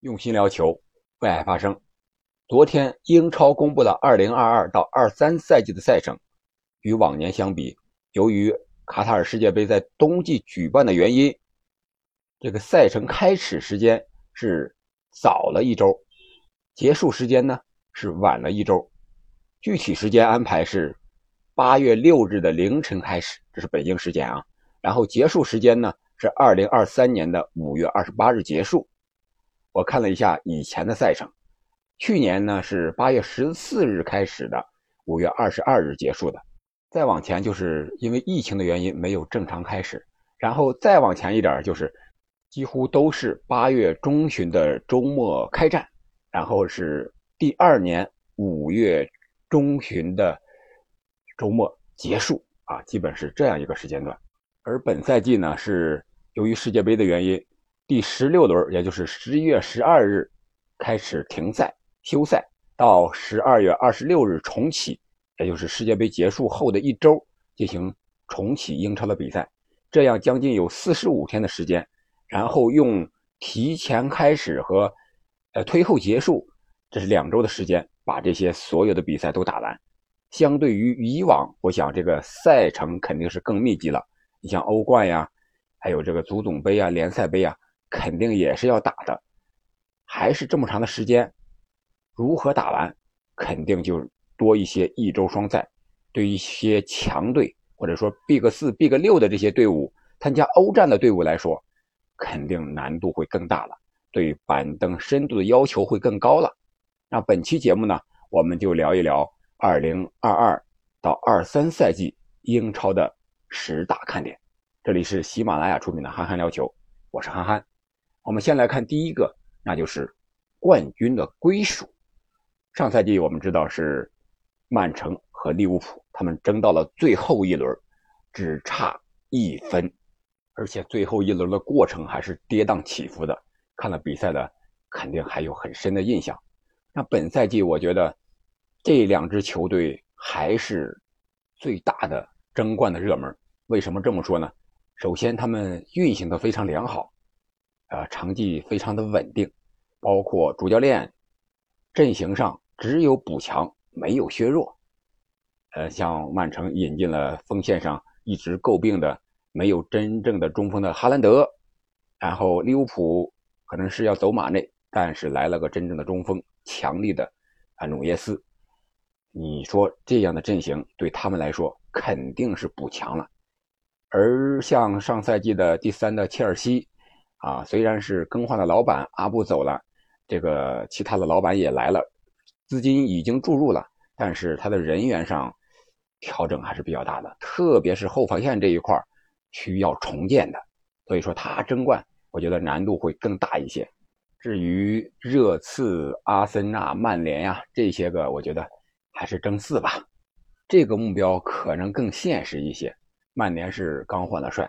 用心聊球，为爱发声。昨天英超公布了2022到23赛季的赛程，与往年相比，由于卡塔尔世界杯在冬季举办的原因，这个赛程开始时间是早了一周，结束时间呢是晚了一周。具体时间安排是8月6日的凌晨开始，这是北京时间啊。然后结束时间呢是2023年的5月28日结束。我看了一下以前的赛程，去年呢是八月十四日开始的，五月二十二日结束的。再往前就是因为疫情的原因没有正常开始，然后再往前一点就是几乎都是八月中旬的周末开战，然后是第二年五月中旬的周末结束啊，基本是这样一个时间段。而本赛季呢是由于世界杯的原因。第十六轮，也就是十一月十二日开始停赛休赛，到十二月二十六日重启，也就是世界杯结束后的一周进行重启英超的比赛。这样将近有四十五天的时间，然后用提前开始和呃推后结束，这是两周的时间，把这些所有的比赛都打完。相对于以往，我想这个赛程肯定是更密集了。你像欧冠呀，还有这个足总杯啊、联赛杯啊。肯定也是要打的，还是这么长的时间，如何打完，肯定就多一些一周双赛。对一些强队或者说 Big 四、Big 六的这些队伍，参加欧战的队伍来说，肯定难度会更大了，对板凳深度的要求会更高了。那本期节目呢，我们就聊一聊2022到23赛季英超的十大看点。这里是喜马拉雅出品的《憨憨聊球》，我是憨憨。我们先来看第一个，那就是冠军的归属。上赛季我们知道是曼城和利物浦，他们争到了最后一轮，只差一分，而且最后一轮的过程还是跌宕起伏的。看了比赛的肯定还有很深的印象。那本赛季我觉得这两支球队还是最大的争冠的热门。为什么这么说呢？首先，他们运行的非常良好。呃，成绩非常的稳定，包括主教练阵型上只有补强，没有削弱。呃，像曼城引进了锋线上一直诟病的没有真正的中锋的哈兰德，然后利物浦可能是要走马内，但是来了个真正的中锋，强力的啊努涅斯。你说这样的阵型对他们来说肯定是补强了，而像上赛季的第三的切尔西。啊，虽然是更换了老板，阿布走了，这个其他的老板也来了，资金已经注入了，但是他的人员上调整还是比较大的，特别是后防线这一块需要重建的，所以说他争冠，我觉得难度会更大一些。至于热刺、阿森纳、曼联呀这些个，我觉得还是争四吧，这个目标可能更现实一些。曼联是刚换了帅，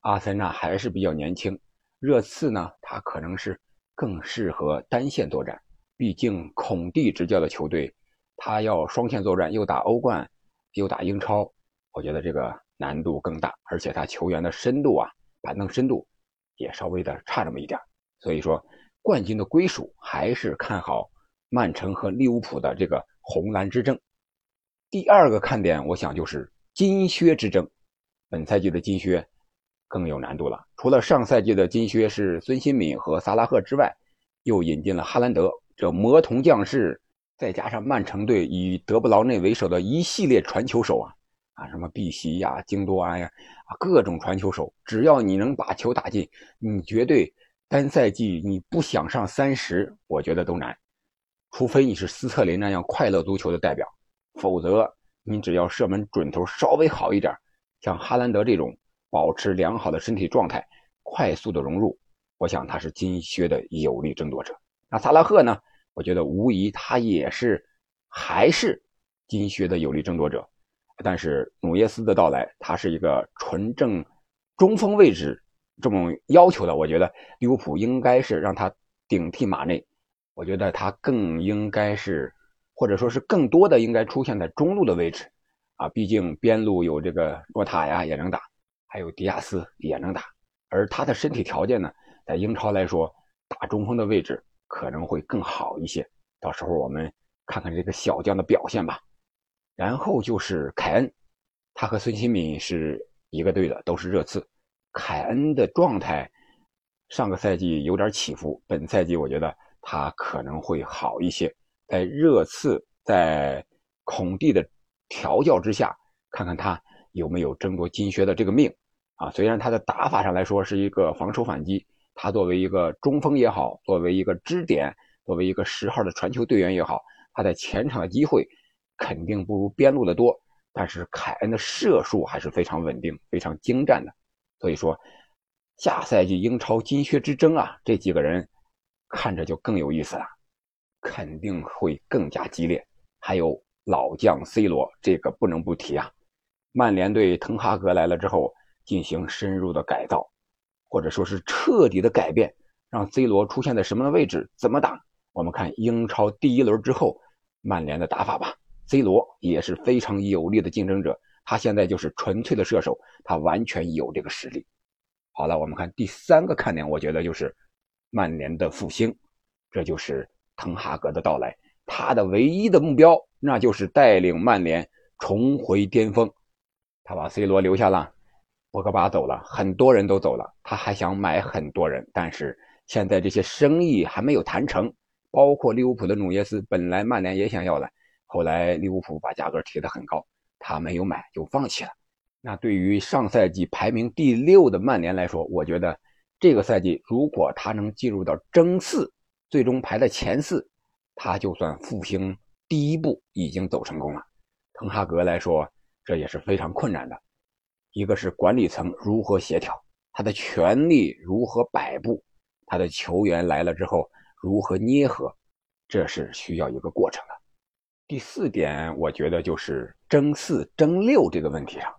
阿森纳还是比较年轻。热刺呢，他可能是更适合单线作战，毕竟孔蒂执教的球队，他要双线作战，又打欧冠，又打英超，我觉得这个难度更大，而且他球员的深度啊，板凳深度也稍微的差这么一点，所以说冠军的归属还是看好曼城和利物浦的这个红蓝之争。第二个看点，我想就是金靴之争，本赛季的金靴。更有难度了。除了上赛季的金靴是孙兴敏和萨拉赫之外，又引进了哈兰德这魔童将士，再加上曼城队以德布劳内为首的一系列传球手啊啊，什么碧玺呀、京多安呀啊，各种传球手，只要你能把球打进，你绝对单赛季你不想上三十，我觉得都难。除非你是斯特林那样快乐足球的代表，否则你只要射门准头稍微好一点，像哈兰德这种。保持良好的身体状态，快速的融入，我想他是金靴的有力争夺者。那萨拉赫呢？我觉得无疑他也是还是金靴的有力争夺者。但是努涅斯的到来，他是一个纯正中锋位置这么要求的。我觉得利物浦应该是让他顶替马内。我觉得他更应该是，或者说是更多的应该出现在中路的位置啊。毕竟边路有这个诺塔呀，也能打。还有迪亚斯也能打，而他的身体条件呢，在英超来说，打中锋的位置可能会更好一些。到时候我们看看这个小将的表现吧。然后就是凯恩，他和孙兴敏是一个队的，都是热刺。凯恩的状态上个赛季有点起伏，本赛季我觉得他可能会好一些。在热刺在孔蒂的调教之下，看看他有没有争夺金靴的这个命啊？虽然他的打法上来说是一个防守反击，他作为一个中锋也好，作为一个支点，作为一个十号的传球队员也好，他在前场的机会。肯定不如边路的多，但是凯恩的射术还是非常稳定、非常精湛的。所以说，下赛季英超金靴之争啊，这几个人看着就更有意思了，肯定会更加激烈。还有老将 C 罗，这个不能不提啊。曼联队滕哈格来了之后，进行深入的改造，或者说是彻底的改变，让 C 罗出现在什么的位置，怎么打？我们看英超第一轮之后，曼联的打法吧。C 罗也是非常有力的竞争者，他现在就是纯粹的射手，他完全有这个实力。好了，我们看第三个看点，我觉得就是曼联的复兴，这就是滕哈格的到来。他的唯一的目标，那就是带领曼联重回巅峰。他把 C 罗留下了，博格巴走了，很多人都走了，他还想买很多人，但是现在这些生意还没有谈成，包括利物浦的努涅斯，本来曼联也想要的。后来利物浦把价格提得很高，他没有买就放弃了。那对于上赛季排名第六的曼联来说，我觉得这个赛季如果他能进入到争四，最终排在前四，他就算复兴第一步已经走成功了。滕哈格来说，这也是非常困难的。一个是管理层如何协调，他的权力如何摆布，他的球员来了之后如何捏合，这是需要一个过程的。第四点，我觉得就是争四、争六这个问题上，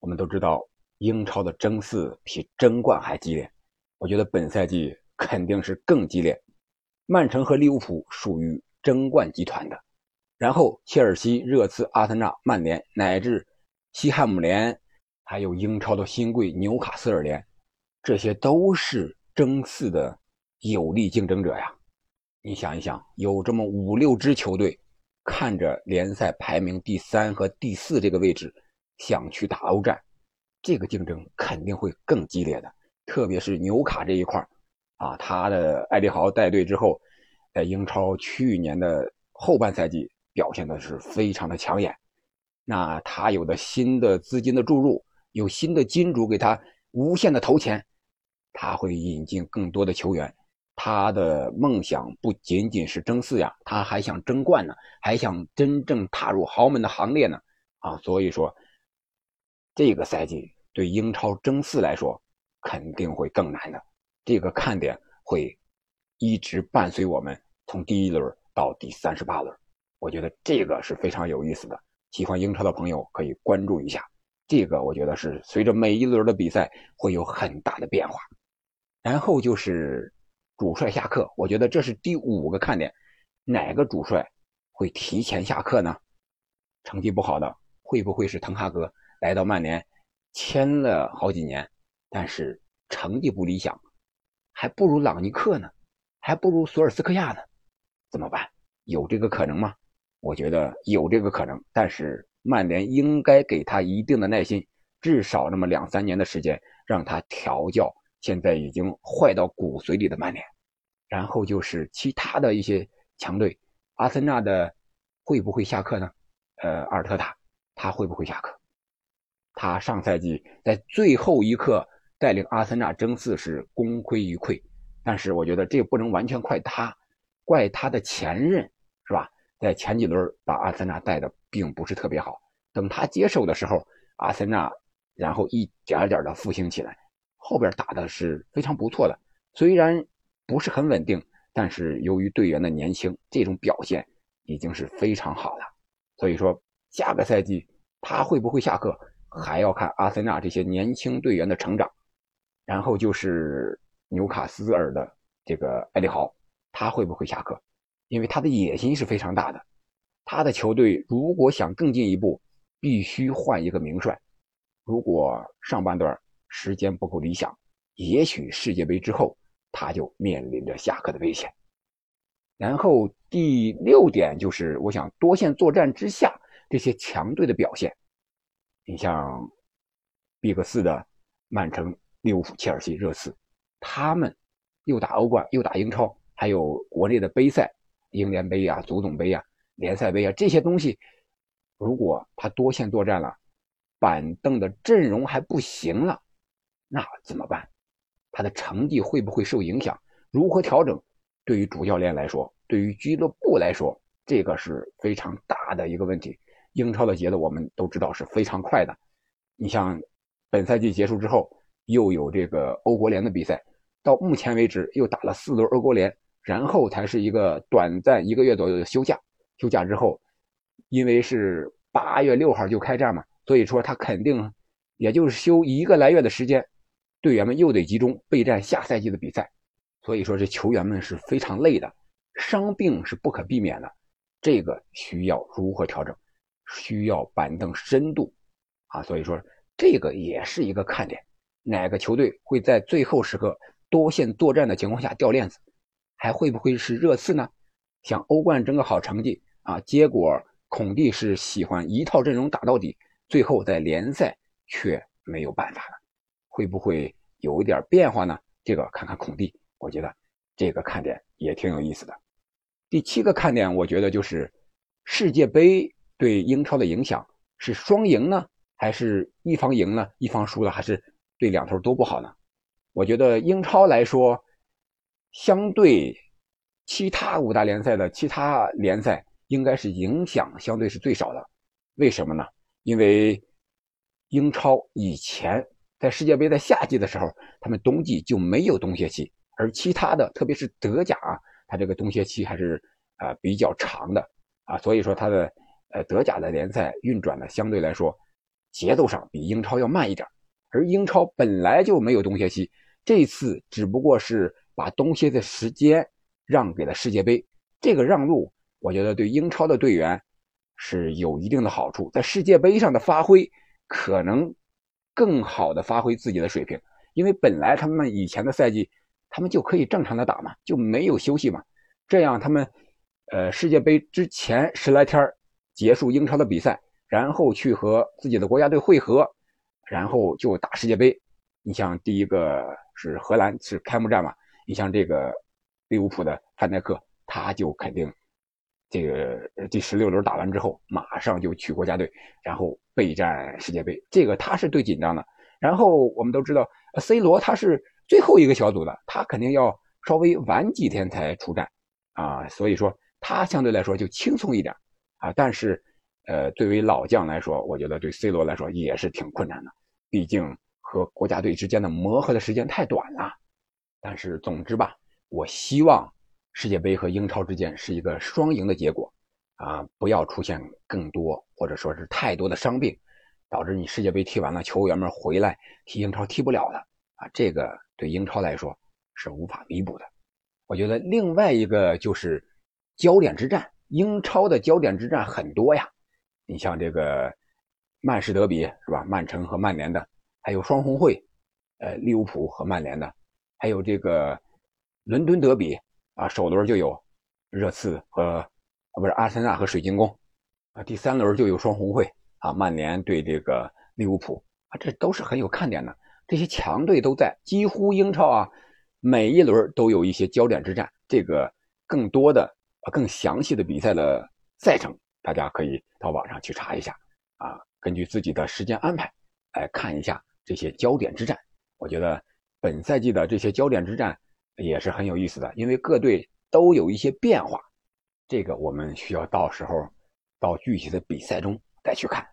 我们都知道英超的争四比争冠还激烈。我觉得本赛季肯定是更激烈。曼城和利物浦属于争冠集团的，然后切尔西、热刺、阿森纳、曼联乃至西汉姆联，还有英超的新贵纽卡斯尔联，这些都是争四的有力竞争者呀。你想一想，有这么五六支球队。看着联赛排名第三和第四这个位置，想去打欧战，这个竞争肯定会更激烈的。特别是纽卡这一块啊，他的艾利豪带队之后，在英超去年的后半赛季表现的是非常的抢眼。那他有的新的资金的注入，有新的金主给他无限的投钱，他会引进更多的球员。他的梦想不仅仅是争四呀，他还想争冠呢，还想真正踏入豪门的行列呢。啊，所以说，这个赛季对英超争四来说肯定会更难的。这个看点会一直伴随我们从第一轮到第三十八轮，我觉得这个是非常有意思的。喜欢英超的朋友可以关注一下，这个我觉得是随着每一轮的比赛会有很大的变化。然后就是。主帅下课，我觉得这是第五个看点。哪个主帅会提前下课呢？成绩不好的会不会是滕哈格来到曼联，签了好几年，但是成绩不理想，还不如朗尼克呢，还不如索尔斯克亚呢？怎么办？有这个可能吗？我觉得有这个可能，但是曼联应该给他一定的耐心，至少那么两三年的时间，让他调教。现在已经坏到骨髓里的曼联，然后就是其他的一些强队，阿森纳的会不会下课呢？呃，阿尔特塔他会不会下课？他上赛季在最后一刻带领阿森纳争四是功亏一篑，但是我觉得这不能完全怪他，怪他的前任？在前几轮把阿森纳带的并不是特别好，等他接手的时候，阿森纳然后一点点的复兴起来。后边打的是非常不错的，虽然不是很稳定，但是由于队员的年轻，这种表现已经是非常好了。所以说，下个赛季他会不会下课，还要看阿森纳这些年轻队员的成长。然后就是纽卡斯尔的这个埃里豪，他会不会下课？因为他的野心是非常大的，他的球队如果想更进一步，必须换一个名帅。如果上半段。时间不够理想，也许世界杯之后他就面临着下课的危险。然后第六点就是，我想多线作战之下这些强队的表现。你像 Big 四的曼城、利物浦、切尔西、热刺，他们又打欧冠，又打英超，还有国内的杯赛，英联杯啊、足总杯啊、联赛杯啊这些东西，如果他多线作战了，板凳的阵容还不行了，那怎么办？他的成绩会不会受影响？如何调整？对于主教练来说，对于俱乐部来说，这个是非常大的一个问题。英超的节奏我们都知道是非常快的。你像本赛季结束之后，又有这个欧国联的比赛，到目前为止又打了四轮欧国联，然后才是一个短暂一个月左右的休假。休假之后，因为是八月六号就开战嘛，所以说他肯定也就是休一个来月的时间，队员们又得集中备战下赛季的比赛。所以说，这球员们是非常累的，伤病是不可避免的，这个需要如何调整？需要板凳深度啊，所以说这个也是一个看点。哪个球队会在最后时刻多线作战的情况下掉链子？还会不会是热刺呢？想欧冠争个好成绩啊，结果孔蒂是喜欢一套阵容打到底，最后在联赛却没有办法了，会不会有一点变化呢？这个看看孔蒂。我觉得这个看点也挺有意思的。第七个看点，我觉得就是世界杯对英超的影响是双赢呢，还是一方赢了，一方输了，还是对两头都不好呢？我觉得英超来说，相对其他五大联赛的其他联赛，应该是影响相对是最少的。为什么呢？因为英超以前在世界杯在夏季的时候，他们冬季就没有冬歇期。而其他的，特别是德甲啊，它这个冬歇期还是啊比较长的啊，所以说它的呃德甲的联赛运转呢，相对来说节奏上比英超要慢一点。而英超本来就没有冬歇期，这次只不过是把东西的时间让给了世界杯，这个让路，我觉得对英超的队员是有一定的好处，在世界杯上的发挥可能更好的发挥自己的水平，因为本来他们以前的赛季。他们就可以正常的打嘛，就没有休息嘛。这样他们，呃，世界杯之前十来天结束英超的比赛，然后去和自己的国家队会合，然后就打世界杯。你像第一个是荷兰是开幕战嘛，你像这个利物浦的范戴克，他就肯定这个第十六轮打完之后，马上就去国家队，然后备战世界杯。这个他是最紧张的。然后我们都知道，C 罗他是。最后一个小组的，他肯定要稍微晚几天才出战，啊，所以说他相对来说就轻松一点，啊，但是，呃，对于老将来说，我觉得对 C 罗来说也是挺困难的，毕竟和国家队之间的磨合的时间太短了。但是总之吧，我希望世界杯和英超之间是一个双赢的结果，啊，不要出现更多或者说是太多的伤病，导致你世界杯踢完了，球员们回来踢英超踢不了了。啊，这个对英超来说是无法弥补的。我觉得另外一个就是焦点之战，英超的焦点之战很多呀。你像这个曼市德比是吧？曼城和曼联的，还有双红会，呃，利物浦和曼联的，还有这个伦敦德比啊，首轮就有热刺和啊不是阿森纳和水晶宫啊，第三轮就有双红会啊，曼联对这个利物浦啊，这都是很有看点的。这些强队都在，几乎英超啊，每一轮都有一些焦点之战。这个更多的、更详细的比赛的赛程，大家可以到网上去查一下啊，根据自己的时间安排来看一下这些焦点之战。我觉得本赛季的这些焦点之战也是很有意思的，因为各队都有一些变化，这个我们需要到时候到具体的比赛中再去看，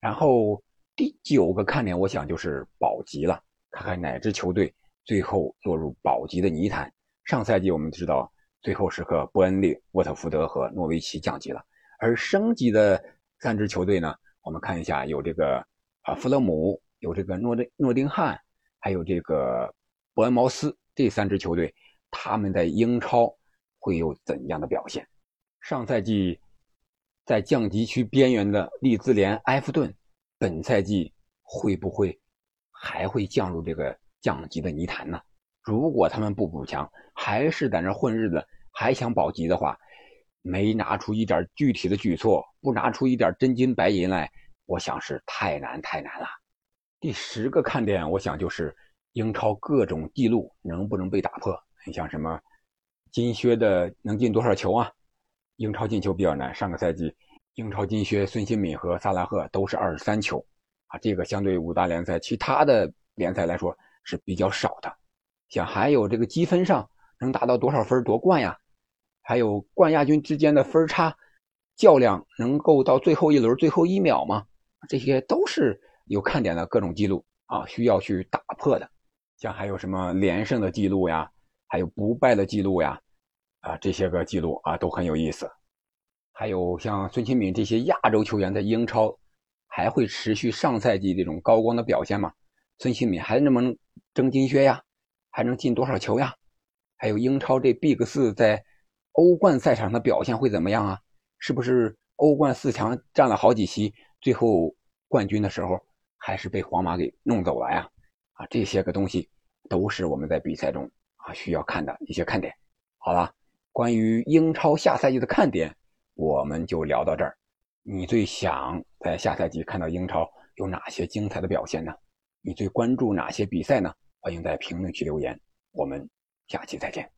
然后。第九个看点，我想就是保级了，看看哪支球队最后落入保级的泥潭。上赛季我们知道，最后时刻伯恩利、沃特福德和诺维奇降级了，而升级的三支球队呢，我们看一下，有这个啊弗勒姆，有这个诺丁诺丁汉，还有这个伯恩茅斯这三支球队，他们在英超会有怎样的表现？上赛季在降级区边缘的利兹联、埃弗顿。本赛季会不会还会降入这个降级的泥潭呢？如果他们不补强，还是在那混日子，还想保级的话，没拿出一点具体的举措，不拿出一点真金白银来，我想是太难太难了。第十个看点，我想就是英超各种记录能不能被打破。你像什么金靴的能进多少球啊？英超进球比较难，上个赛季英超金靴孙兴敏和萨拉赫都是二十三球啊，这个相对五大联赛其他的联赛来说是比较少的。像还有这个积分上能达到多少分夺冠呀？还有冠亚军之间的分差较量能够到最后一轮最后一秒吗？这些都是。有看点的各种记录啊，需要去打破的，像还有什么连胜的记录呀，还有不败的记录呀，啊，这些个记录啊都很有意思。还有像孙兴敏这些亚洲球员在英超还会持续上赛季这种高光的表现吗？孙兴敏还能不能争金靴呀？还能进多少球呀？还有英超这 Big 四在欧冠赛场上的表现会怎么样啊？是不是欧冠四强占了好几席，最后冠军的时候？还是被皇马给弄走了呀？啊，这些个东西都是我们在比赛中啊需要看的一些看点。好了，关于英超下赛季的看点，我们就聊到这儿。你最想在下赛季看到英超有哪些精彩的表现呢？你最关注哪些比赛呢？欢迎在评论区留言。我们下期再见。